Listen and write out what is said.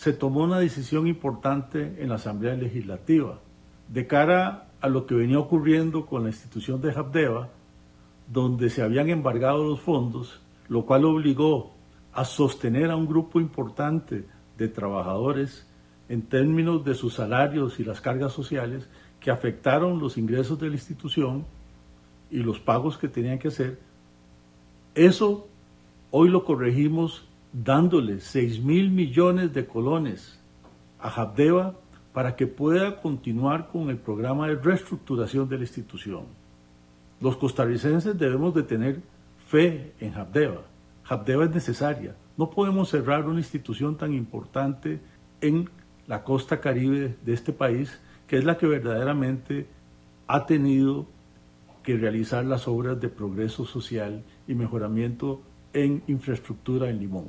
se tomó una decisión importante en la Asamblea Legislativa de cara a lo que venía ocurriendo con la institución de Habdeba, donde se habían embargado los fondos, lo cual obligó a sostener a un grupo importante de trabajadores en términos de sus salarios y las cargas sociales que afectaron los ingresos de la institución y los pagos que tenían que hacer. Eso hoy lo corregimos dándole 6 mil millones de colones a Habdeba para que pueda continuar con el programa de reestructuración de la institución. Los costarricenses debemos de tener fe en Habdeba. Habdeba es necesaria. No podemos cerrar una institución tan importante en la costa caribe de este país, que es la que verdaderamente ha tenido que realizar las obras de progreso social y mejoramiento en infraestructura en Limón.